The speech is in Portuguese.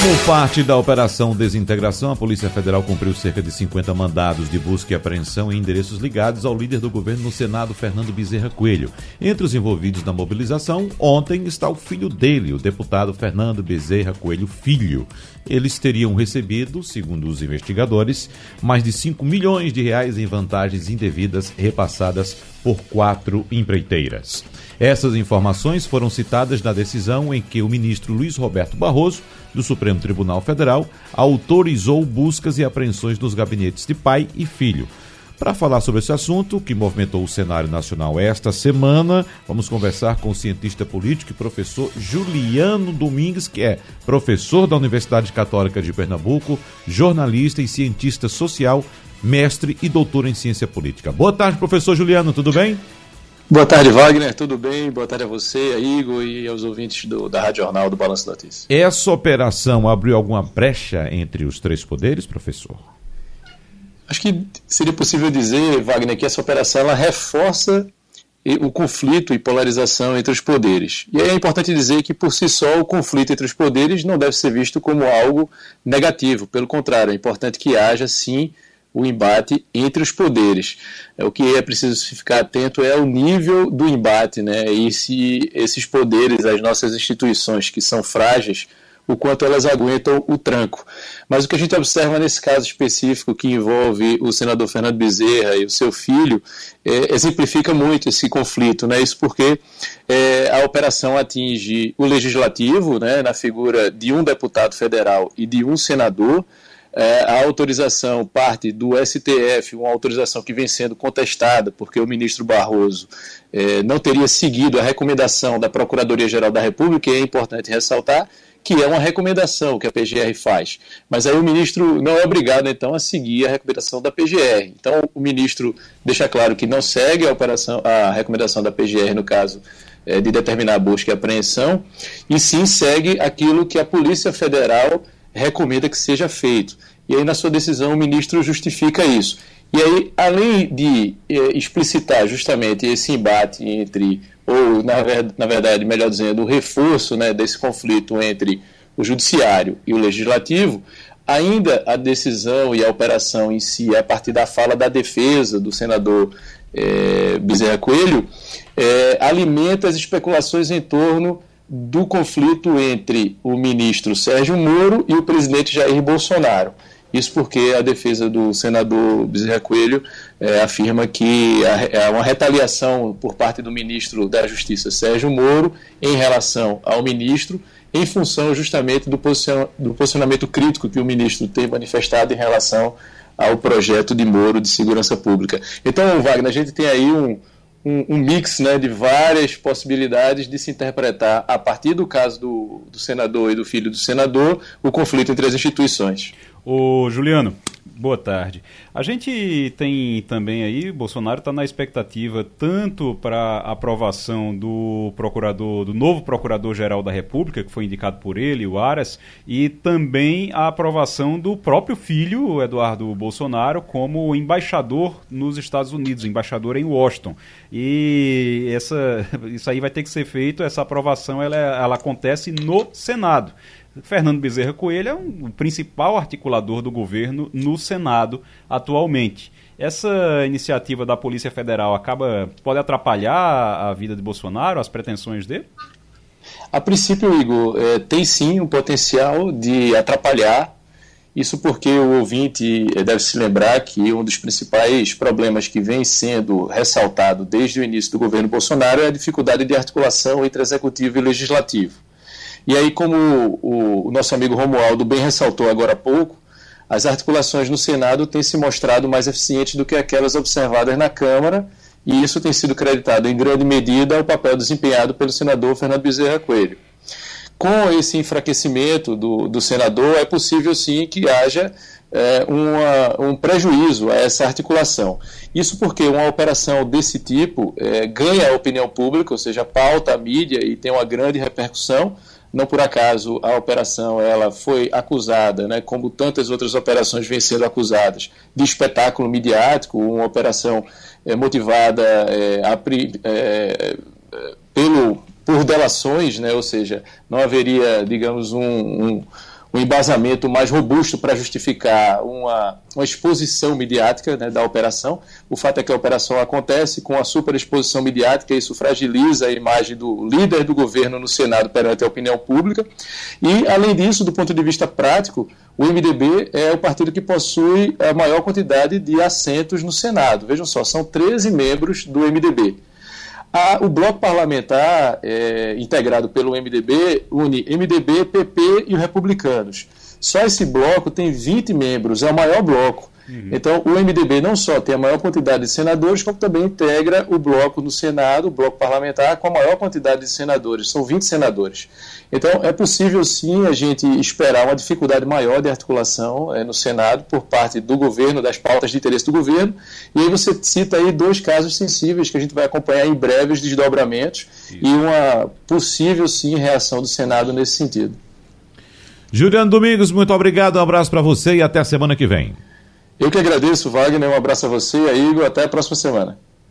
Como parte da Operação Desintegração, a Polícia Federal cumpriu cerca de 50 mandados de busca e apreensão em endereços ligados ao líder do governo no Senado, Fernando Bezerra Coelho. Entre os envolvidos na mobilização, ontem está o filho dele, o deputado Fernando Bezerra Coelho Filho. Eles teriam recebido, segundo os investigadores, mais de 5 milhões de reais em vantagens indevidas repassadas por quatro empreiteiras. Essas informações foram citadas na decisão em que o ministro Luiz Roberto Barroso, do Supremo Tribunal Federal, autorizou buscas e apreensões nos gabinetes de pai e filho. Para falar sobre esse assunto, que movimentou o cenário nacional esta semana, vamos conversar com o cientista político e professor Juliano Domingues, que é professor da Universidade Católica de Pernambuco, jornalista e cientista social, mestre e doutor em ciência política. Boa tarde, professor Juliano, tudo bem? Boa tarde, Wagner. Tudo bem? Boa tarde a você, a Igor e aos ouvintes do, da Rádio Jornal do Balanço Notícias. Essa operação abriu alguma brecha entre os três poderes, professor? Acho que seria possível dizer, Wagner, que essa operação ela reforça o conflito e polarização entre os poderes. E aí é importante dizer que, por si só, o conflito entre os poderes não deve ser visto como algo negativo. Pelo contrário, é importante que haja, sim, o embate entre os poderes. É, o que é preciso ficar atento é o nível do embate, né? E se esses poderes, as nossas instituições que são frágeis, o quanto elas aguentam o tranco. Mas o que a gente observa nesse caso específico que envolve o senador Fernando Bezerra e o seu filho é, exemplifica muito esse conflito, né? Isso porque é, a operação atinge o legislativo, né, na figura de um deputado federal e de um senador é, a autorização parte do STF, uma autorização que vem sendo contestada, porque o ministro Barroso é, não teria seguido a recomendação da Procuradoria-Geral da República, e é importante ressaltar que é uma recomendação que a PGR faz. Mas aí o ministro não é obrigado, então, a seguir a recomendação da PGR. Então, o ministro deixa claro que não segue a, operação, a recomendação da PGR, no caso é, de determinar a busca e apreensão, e sim segue aquilo que a Polícia Federal recomenda que seja feito. E aí, na sua decisão, o ministro justifica isso. E aí, além de eh, explicitar justamente esse embate entre, ou na, na verdade, melhor dizendo, o reforço né, desse conflito entre o judiciário e o legislativo, ainda a decisão e a operação em si, a partir da fala da defesa do senador eh, Bezerra Coelho, eh, alimenta as especulações em torno do conflito entre o ministro Sérgio Moro e o presidente Jair Bolsonaro. Isso porque a defesa do senador Bezerra Coelho é, afirma que há uma retaliação por parte do ministro da Justiça Sérgio Moro em relação ao ministro, em função justamente do, do posicionamento crítico que o ministro tem manifestado em relação ao projeto de Moro de segurança pública. Então, Wagner, a gente tem aí um, um, um, mix né, de várias possibilidades de se interpretar, a partir do caso do, do senador e do filho do senador, o conflito entre as instituições. Ô, Juliano, boa tarde. A gente tem também aí, Bolsonaro está na expectativa tanto para a aprovação do procurador, do novo procurador-geral da República, que foi indicado por ele, o Aras, e também a aprovação do próprio filho, Eduardo Bolsonaro, como embaixador nos Estados Unidos, embaixador em Washington. E essa, isso aí vai ter que ser feito, essa aprovação ela, ela acontece no Senado. Fernando Bezerra Coelho é um, o principal articulador do governo no Senado atualmente. Essa iniciativa da Polícia Federal acaba pode atrapalhar a vida de Bolsonaro, as pretensões dele? A princípio, Igor, é, tem sim um potencial de atrapalhar. Isso porque o ouvinte é, deve se lembrar que um dos principais problemas que vem sendo ressaltado desde o início do governo Bolsonaro é a dificuldade de articulação entre executivo e legislativo. E aí, como o, o nosso amigo Romualdo bem ressaltou agora há pouco, as articulações no Senado têm se mostrado mais eficientes do que aquelas observadas na Câmara, e isso tem sido creditado em grande medida ao papel desempenhado pelo senador Fernando Bezerra Coelho. Com esse enfraquecimento do, do senador, é possível sim que haja é, uma, um prejuízo a essa articulação. Isso porque uma operação desse tipo é, ganha a opinião pública, ou seja, pauta a mídia e tem uma grande repercussão, não por acaso a operação ela foi acusada, né, como tantas outras operações vêm sendo acusadas, de espetáculo midiático, uma operação é, motivada é, a, é, pelo, por delações, né, ou seja, não haveria, digamos, um, um um embasamento mais robusto para justificar uma, uma exposição midiática né, da operação. O fato é que a operação acontece com a superexposição midiática, isso fragiliza a imagem do líder do governo no Senado perante a opinião pública. E, além disso, do ponto de vista prático, o MDB é o partido que possui a maior quantidade de assentos no Senado. Vejam só, são 13 membros do MDB. A, o bloco parlamentar, é, integrado pelo MDB, une MDB, PP e os republicanos. Só esse bloco tem 20 membros, é o maior bloco. Uhum. Então, o MDB não só tem a maior quantidade de senadores, como também integra o bloco no Senado, o bloco parlamentar, com a maior quantidade de senadores, são 20 senadores. Então, é possível sim a gente esperar uma dificuldade maior de articulação é, no Senado por parte do governo, das pautas de interesse do governo. E aí você cita aí dois casos sensíveis que a gente vai acompanhar em breves desdobramentos Isso. e uma possível sim reação do Senado nesse sentido. Juliano Domingos, muito obrigado, um abraço para você e até a semana que vem. Eu que agradeço, Wagner. Um abraço a você, a Igor. Até a próxima semana.